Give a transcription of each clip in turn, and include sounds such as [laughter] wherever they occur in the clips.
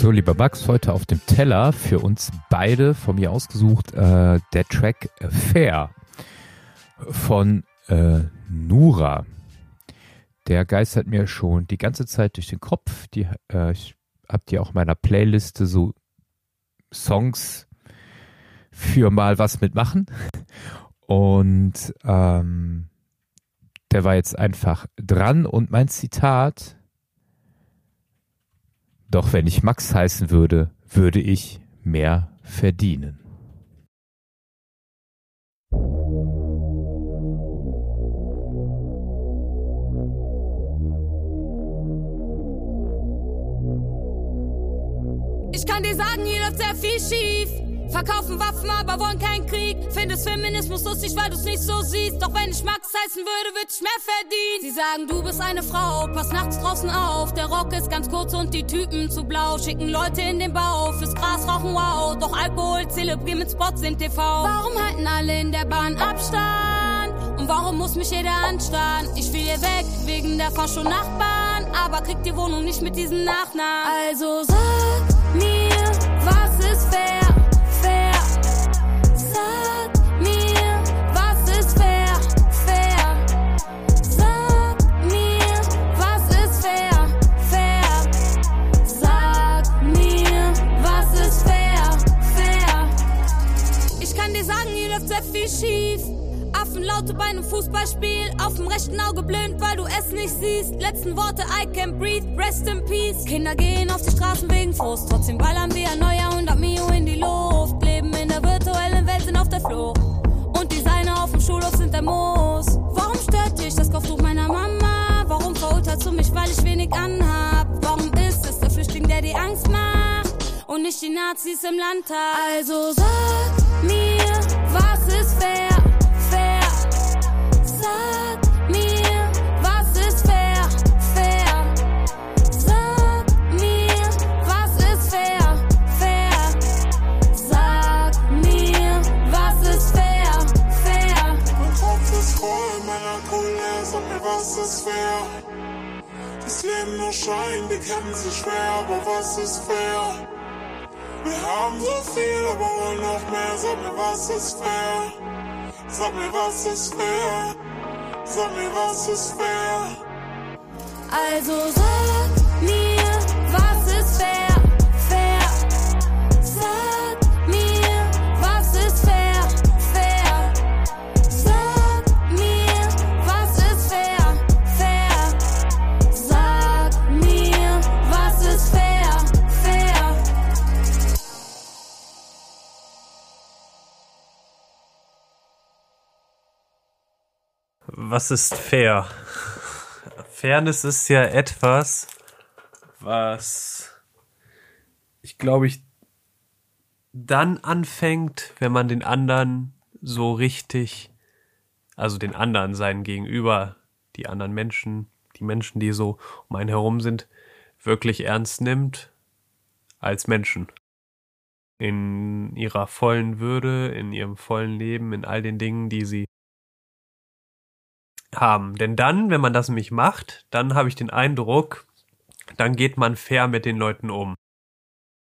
So, lieber Max, heute auf dem Teller für uns beide von mir ausgesucht äh, der Track Fair von äh, Nura. Der geistert mir schon die ganze Zeit durch den Kopf. Die, äh, ich habe die auch in meiner Playliste so Songs für mal was mitmachen. Und ähm, der war jetzt einfach dran und mein Zitat doch wenn ich Max heißen würde, würde ich mehr verdienen. Ich kann dir sagen, hier läuft sehr viel schief. Verkaufen Waffen, aber wollen keinen Krieg. Findest Feminismus lustig, weil du's nicht so siehst. Doch wenn ich Max heißen würde, würd ich mehr verdienen. Sie sagen, du bist eine Frau, pass nachts draußen auf. Der Rock ist ganz kurz und die Typen zu blau. Schicken Leute in den Bau, fürs Gras rauchen, wow. Doch Alkohol zelebrieren mit Spots im TV. Warum halten alle in der Bahn Abstand? Und warum muss mich jeder anstarren? Ich will hier weg, wegen der Fascho-Nachbarn. Aber krieg die Wohnung nicht mit diesem Nachnamen. Also sag Affenlaute bei einem Fußballspiel. Auf dem rechten Auge blind, weil du es nicht siehst. Letzten Worte, I can't breathe, rest in peace. Kinder gehen auf die Straßen wegen Frust. Trotzdem ballern wir ein neuer 100 Mio in die Luft. Leben in der virtuellen Welt, sind auf der Flucht. Und Designer auf dem Schulhof sind der Moos. Warum stört dich das Kopftuch meiner Mama? Warum verurteilst du mich, weil ich wenig anhab? Warum ist es der Flüchtling, der die Angst macht? Und nicht die Nazis im Landtag? Also sag mir, was ist? Fair. Ist fair? Sag mir, was ist fair? Sag mir, was ist fair? Also sag Was ist fair? Fairness ist ja etwas, was ich glaube ich dann anfängt, wenn man den anderen so richtig, also den anderen seinen Gegenüber, die anderen Menschen, die Menschen, die so um einen herum sind, wirklich ernst nimmt als Menschen. In ihrer vollen Würde, in ihrem vollen Leben, in all den Dingen, die sie haben. Denn dann, wenn man das nämlich macht, dann habe ich den Eindruck, dann geht man fair mit den Leuten um.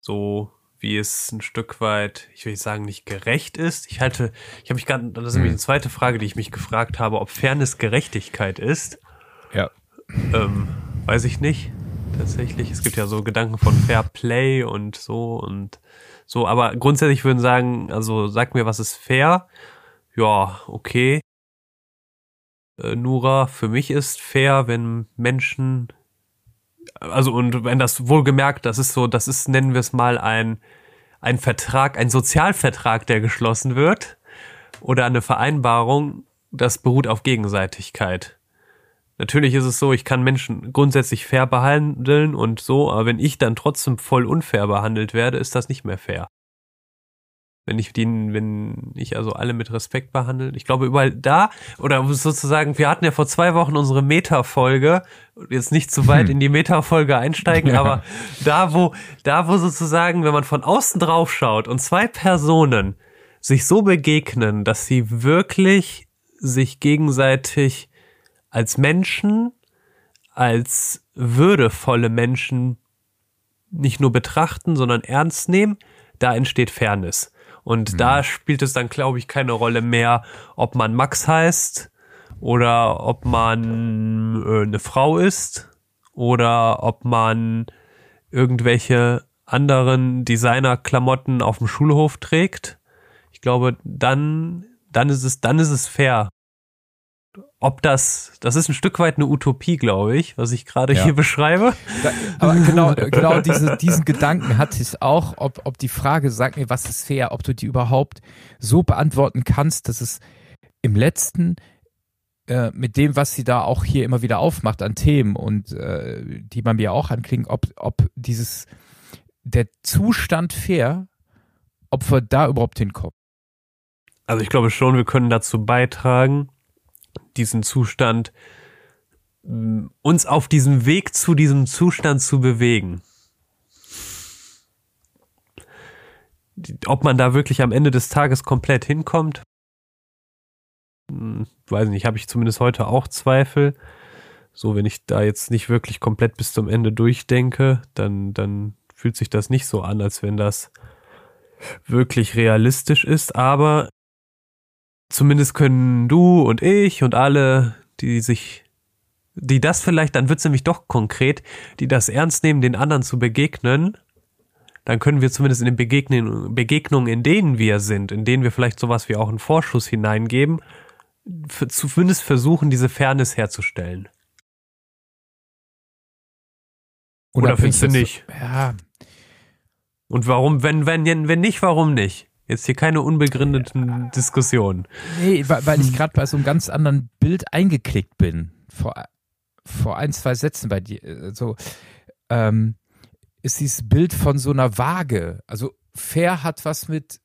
So wie es ein Stück weit, ich will nicht sagen, nicht gerecht ist. Ich halte, ich habe mich gerade, das ist nämlich eine zweite Frage, die ich mich gefragt habe, ob Fairness Gerechtigkeit ist. Ja. Ähm, weiß ich nicht. Tatsächlich. Es gibt ja so Gedanken von Fair Play und so und so, aber grundsätzlich würden sagen, also sag mir, was ist fair? Ja, okay äh, Nura, für mich ist fair, wenn Menschen, also und wenn das wohlgemerkt, das ist so, das ist, nennen wir es mal ein, ein Vertrag, ein Sozialvertrag, der geschlossen wird oder eine Vereinbarung, das beruht auf Gegenseitigkeit. Natürlich ist es so, ich kann Menschen grundsätzlich fair behandeln und so, aber wenn ich dann trotzdem voll unfair behandelt werde, ist das nicht mehr fair wenn ich die, wenn ich also alle mit Respekt behandle. Ich glaube, überall da, oder sozusagen, wir hatten ja vor zwei Wochen unsere Meta-Folge, jetzt nicht zu weit in die Meta-Folge einsteigen, [laughs] Ja. aber da, wo, da, wo sozusagen, wenn man von außen drauf schaut und zwei Personen sich so begegnen, dass sie wirklich sich gegenseitig als Menschen, als würdevolle Menschen nicht nur betrachten, sondern ernst nehmen, da entsteht Fairness. Und mhm. da spielt es dann, glaube ich, keine Rolle mehr, ob man Max heißt oder ob man äh, eine Frau ist oder ob man irgendwelche anderen Designer-Klamotten auf dem Schulhof trägt. Ich glaube, dann, dann ist es, dann ist es fair. Ob das, das ist ein Stück weit eine Utopie, glaube ich, was ich gerade ja. hier beschreibe. Da, aber genau, [laughs] genau diese, diesen Gedanken hatte ich auch, ob, ob die Frage, sag mir, was ist fair, ob du die überhaupt so beantworten kannst, dass es im letzten äh, mit dem, was sie da auch hier immer wieder aufmacht an Themen und äh, die man mir auch anklingt, ob, ob dieses der Zustand fair, ob wir da überhaupt hinkommen. Also ich glaube schon, wir können dazu beitragen, diesen Zustand, uns auf diesem Weg zu diesem Zustand zu bewegen. Ob man da wirklich am Ende des Tages komplett hinkommt, hm, weiß nicht, habe ich zumindest heute auch Zweifel. So, wenn ich da jetzt nicht wirklich komplett bis zum Ende durchdenke, dann, dann fühlt sich das nicht so an, als wenn das wirklich realistisch ist. Aber zumindest können du und ich und alle, die sich, die das vielleicht, dann wird es nämlich doch konkret, die das ernst nehmen, den anderen zu begegnen, dann können wir zumindest in den Begegnungen, Begegnungen, in denen wir sind, in denen wir vielleicht sowas wie auch einen Vorschuss hineingeben, zumindest versuchen, diese Fairness herzustellen. Oder findest du nicht? Ja. Und warum, wenn, wenn, wenn nicht, warum nicht? Jetzt hier keine unbegründeten. Diskussionen. Nee, weil, ich gerade bei so einem ganz anderen Bild eingeklickt bin. Vor, vor ein, zwei Sätzen bei dir. So, ähm, ist dieses Bild von so einer Waage. Also fair hat was mit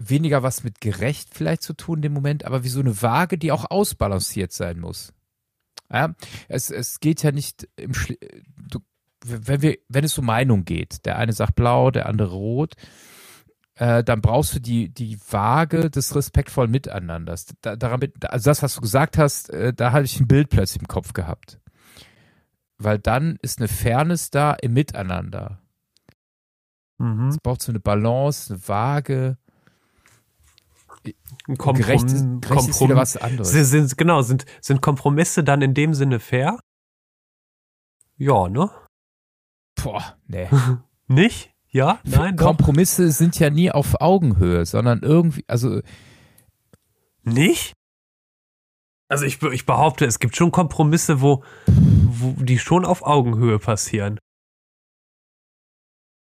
weniger was mit gerecht vielleicht zu tun in dem Moment, aber wie so eine Waage, die auch ausbalanciert sein muss. Ja, es, es geht ja nicht im Schli du, wenn wir, wenn es um Meinung geht, der eine sagt blau, der andere rot, äh, dann brauchst du die, die Waage des respektvollen Miteinanders. Da, daran, also das, was du gesagt hast, äh, da hatte ich ein Bild plötzlich im Kopf gehabt. Weil dann ist eine Fairness da im Miteinander. Mhm. Es braucht so eine Balance, eine Waage. Ein Komprom gerecht, gerecht Komprom was anderes. Sind, genau, sind, sind Kompromisse dann in dem Sinne fair? Ja, ne? Boah, nee. [laughs] Nicht? Ja? Nein? Kompromisse doch. sind ja nie auf Augenhöhe, sondern irgendwie, also. Nicht? Also ich, ich behaupte, es gibt schon Kompromisse, wo, wo die schon auf Augenhöhe passieren.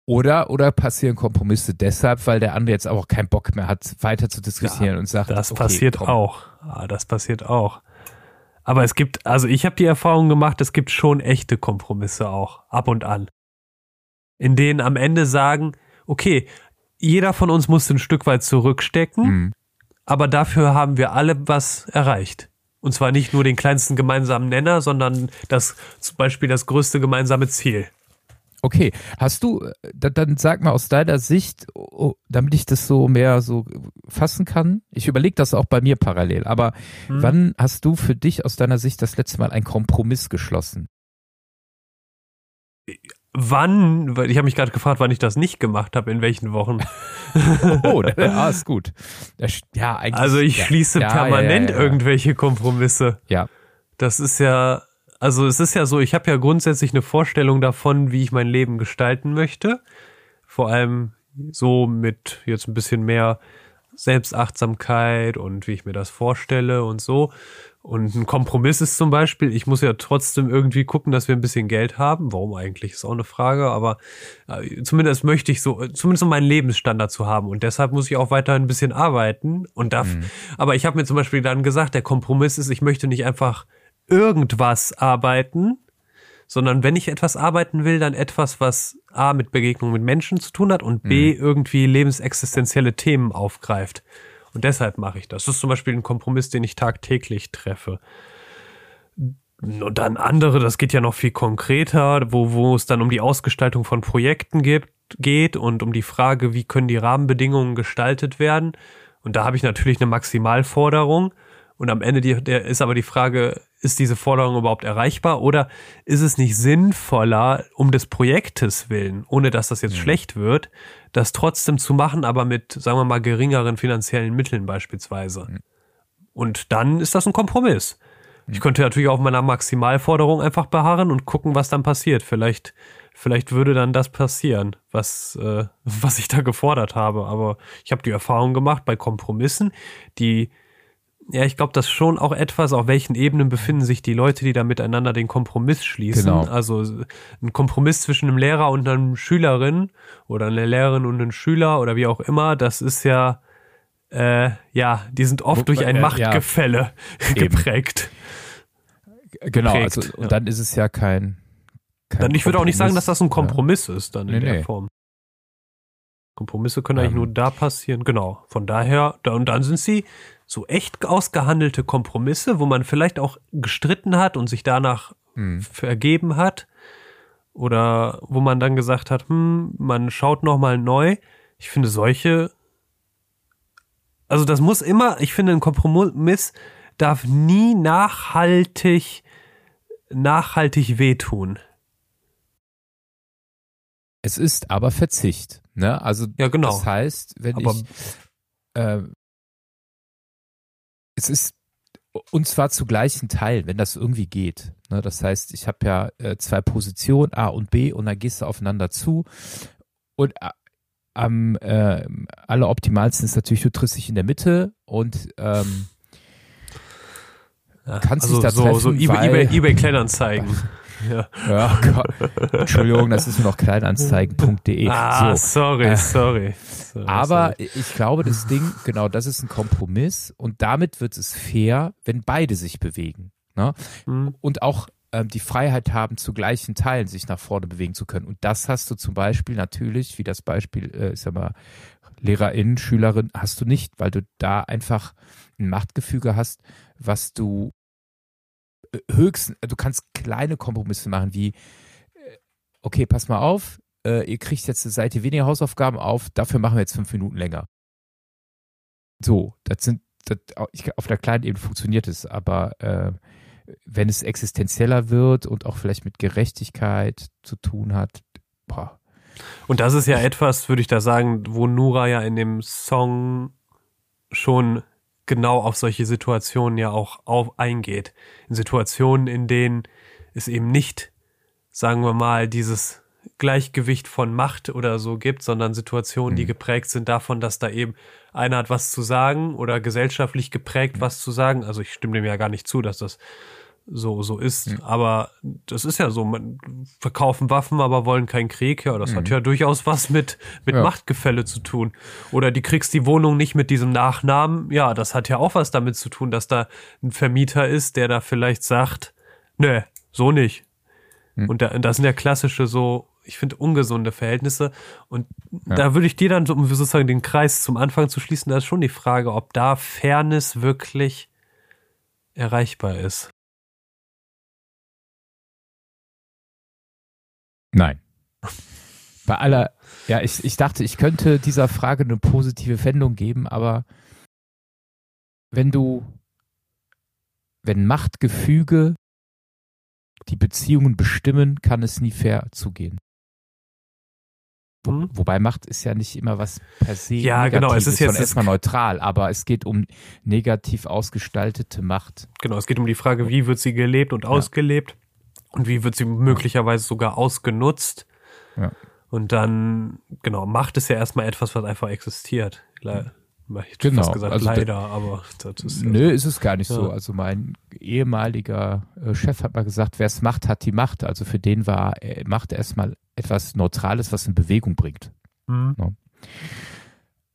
Oder, oder passieren Kompromisse deshalb, weil der andere jetzt auch keinen Bock mehr hat, weiter zu diskutieren ja, und sagt, das okay, passiert komm. auch. Ja, das passiert auch. Aber es gibt, also ich habe die Erfahrung gemacht, es gibt schon echte Kompromisse auch, ab und an. In denen am Ende sagen, okay, jeder von uns muss ein Stück weit zurückstecken, mhm. aber dafür haben wir alle was erreicht. Und zwar nicht nur den kleinsten gemeinsamen Nenner, sondern das zum Beispiel das größte gemeinsame Ziel. Okay, hast du, äh, dann sag mal aus deiner Sicht, oh, damit ich das so mehr so fassen kann. Ich überlege das auch bei mir parallel, aber hm. wann hast du für dich aus deiner Sicht das letzte Mal einen Kompromiss geschlossen? Wann? Weil ich habe mich gerade gefragt, wann ich das nicht gemacht habe, in welchen Wochen. [laughs] oh, ja, [laughs] ist gut. Ja, eigentlich. Also ich ja. schließe ja, permanent ja, irgendwelche Kompromisse. Ja. Das ist ja also es ist ja so, ich habe ja grundsätzlich eine Vorstellung davon, wie ich mein Leben gestalten möchte. Vor allem so mit jetzt ein bisschen mehr Selbstachtsamkeit und wie ich mir das vorstelle und so. Und ein Kompromiss ist zum Beispiel, ich muss ja trotzdem irgendwie gucken, dass wir ein bisschen Geld haben. Warum eigentlich, ist auch eine Frage, aber äh, zumindest möchte ich so, zumindest um meinen Lebensstandard zu haben. Und deshalb muss ich auch weiterhin ein bisschen arbeiten. Und darf, mhm. aber ich habe mir zum Beispiel dann gesagt, der Kompromiss ist, ich möchte nicht einfach irgendwas arbeiten, sondern wenn ich etwas arbeiten will, dann etwas, was A mit Begegnung mit Menschen zu tun hat und B mhm. irgendwie lebensexistenzielle Themen aufgreift. Und deshalb mache ich das. Das ist zum Beispiel ein Kompromiss, den ich tagtäglich treffe. Und dann andere, das geht ja noch viel konkreter, wo, wo es dann um die Ausgestaltung von Projekten gibt, geht und um die Frage, wie können die Rahmenbedingungen gestaltet werden. Und da habe ich natürlich eine Maximalforderung. Und am Ende die, der ist aber die Frage, ist diese Forderung überhaupt erreichbar oder ist es nicht sinnvoller, um des Projektes willen, ohne dass das jetzt Mhm. schlecht wird, das trotzdem zu machen, aber mit, sagen wir mal, geringeren finanziellen Mitteln beispielsweise. Mhm. Und dann ist das ein Kompromiss. Ich könnte natürlich auf meiner Maximalforderung einfach beharren und gucken, was dann passiert. Vielleicht, vielleicht würde dann das passieren, was, äh, [laughs] was ich da gefordert habe. Aber ich habe die Erfahrung gemacht bei Kompromissen, die, ja, ich glaube, das schon auch etwas, auf welchen Ebenen befinden sich die Leute, die da miteinander den Kompromiss schließen. Genau. Also ein Kompromiss zwischen einem Lehrer und einer Schülerin oder einer Lehrerin und einem Schüler oder wie auch immer, das ist ja, äh, ja, die sind oft durch ein Äh, ja. Machtgefälle Eben. geprägt. Genau, geprägt, also und ja. dann ist es ja kein. kein Dann, ich würde auch nicht sagen, dass das ein Kompromiss. Kompromiss ist, dann in Nee, der nee. Form. Kompromisse können eigentlich Ähm. nur da passieren, genau. Von daher, da, und dann sind sie so echt ausgehandelte Kompromisse, wo man vielleicht auch gestritten hat und sich danach Hm. vergeben hat. Oder wo man dann gesagt hat, hm, man schaut nochmal neu. Ich finde solche, also das muss immer, ich finde, ein Kompromiss darf nie nachhaltig, nachhaltig wehtun. Es ist aber Verzicht. Ne? Also Ja, genau. das heißt, wenn Aber- ich äh, es ist und zwar zu gleichen Teilen, wenn das irgendwie geht. Ne? Das heißt, ich habe ja äh, zwei Positionen A und B und dann gehst du aufeinander zu und äh, am äh, alleroptimalsten ist natürlich, du triffst dich in der Mitte und ähm, Kannst also dich da so, so treffen, eBay, weil- eBay, eBay Kleinanzeigen. [laughs] ja. ja, Gott. Entschuldigung, das ist nur noch kleinanzeigen.de. Ah, so. sorry, Äh, sorry. sorry. Aber sorry. ich glaube, das Ding, genau, das ist ein Kompromiss und damit wird es fair, wenn beide sich bewegen. Ne? Hm. Und auch ähm, die Freiheit haben, zu gleichen Teilen sich nach vorne bewegen zu können. Und das hast du zum Beispiel natürlich, wie das Beispiel, äh, ich sag mal, Lehrerin, Schülerin, hast du nicht, weil du da einfach ein Machtgefüge hast, was du höchstens, du kannst kleine Kompromisse machen, wie, äh, okay, pass mal auf, äh, ihr kriegt jetzt eine Seite weniger Hausaufgaben auf, dafür machen wir jetzt fünf Minuten länger. So, das sind, das, auf der kleinen Ebene funktioniert es, aber äh, wenn es existenzieller wird und auch vielleicht mit Gerechtigkeit zu tun hat, boah, Und das ist ja etwas, würde ich da sagen, wo Nura ja in dem Song schon genau auf solche Situationen ja auch auf eingeht. In Situationen, in denen es eben nicht, sagen wir mal, dieses Gleichgewicht von Macht oder so gibt, sondern Situationen, die geprägt sind davon, dass da eben einer hat was zu sagen oder gesellschaftlich geprägt was zu sagen. Also ich stimme dem ja gar nicht zu, dass das so, so ist. Aber das ist ja so, man verkaufen Waffen, aber wollen keinen Krieg. Ja, das hat ja durchaus was mit, mit Ja. Machtgefälle zu tun. Oder die kriegst die Wohnung nicht mit diesem Nachnamen. Ja, das hat ja auch was damit zu tun, dass da ein Vermieter ist, der da vielleicht sagt, nö, so nicht. Und da, das sind ja klassische so, ich finde, ungesunde Verhältnisse. Und da würde ich dir dann, um sozusagen den Kreis zum Anfang zu schließen, da ist schon die Frage, ob da Fairness wirklich erreichbar ist. Nein. Bei aller, ja, ich, ich dachte, ich könnte dieser Frage eine positive Wendung geben, aber wenn du, wenn Machtgefüge die Beziehungen bestimmen, kann es nie fair zugehen. Wo, Hm? Wobei Macht ist ja nicht immer was per se Ja, genau, es ist Negatives, jetzt- erstmal neutral, aber es geht um negativ ausgestaltete Macht. Genau, es geht um die Frage, wie wird sie gelebt und ausgelebt und wie wird sie möglicherweise sogar ausgenutzt. Ja. Und dann, genau, Macht ist ja erstmal etwas, was einfach existiert. Le ich Genau, fast gesagt, also leider, aber das ist ja Nö, ist es gar nicht so. Ja. Also mein ehemaliger äh, Chef hat mal gesagt, wer es macht, hat die Macht. Also für den war äh, Macht erstmal etwas Neutrales, was in Bewegung bringt. so. Hm.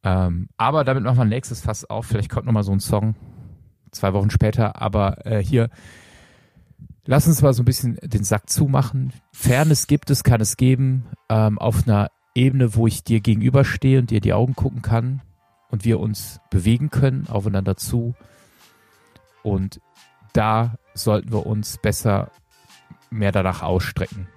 Ähm, aber damit machen wir ein nächstes Fass auf. Vielleicht kommt nochmal so ein Song zwei Wochen später. Aber äh, hier, lass uns mal so ein bisschen den Sack zumachen. Fairness gibt es, kann es geben, ähm, auf einer Ebene, wo ich dir gegenüberstehe und dir die Augen gucken kann und wir uns bewegen können, aufeinander zu. Und da sollten wir uns besser mehr danach ausstrecken.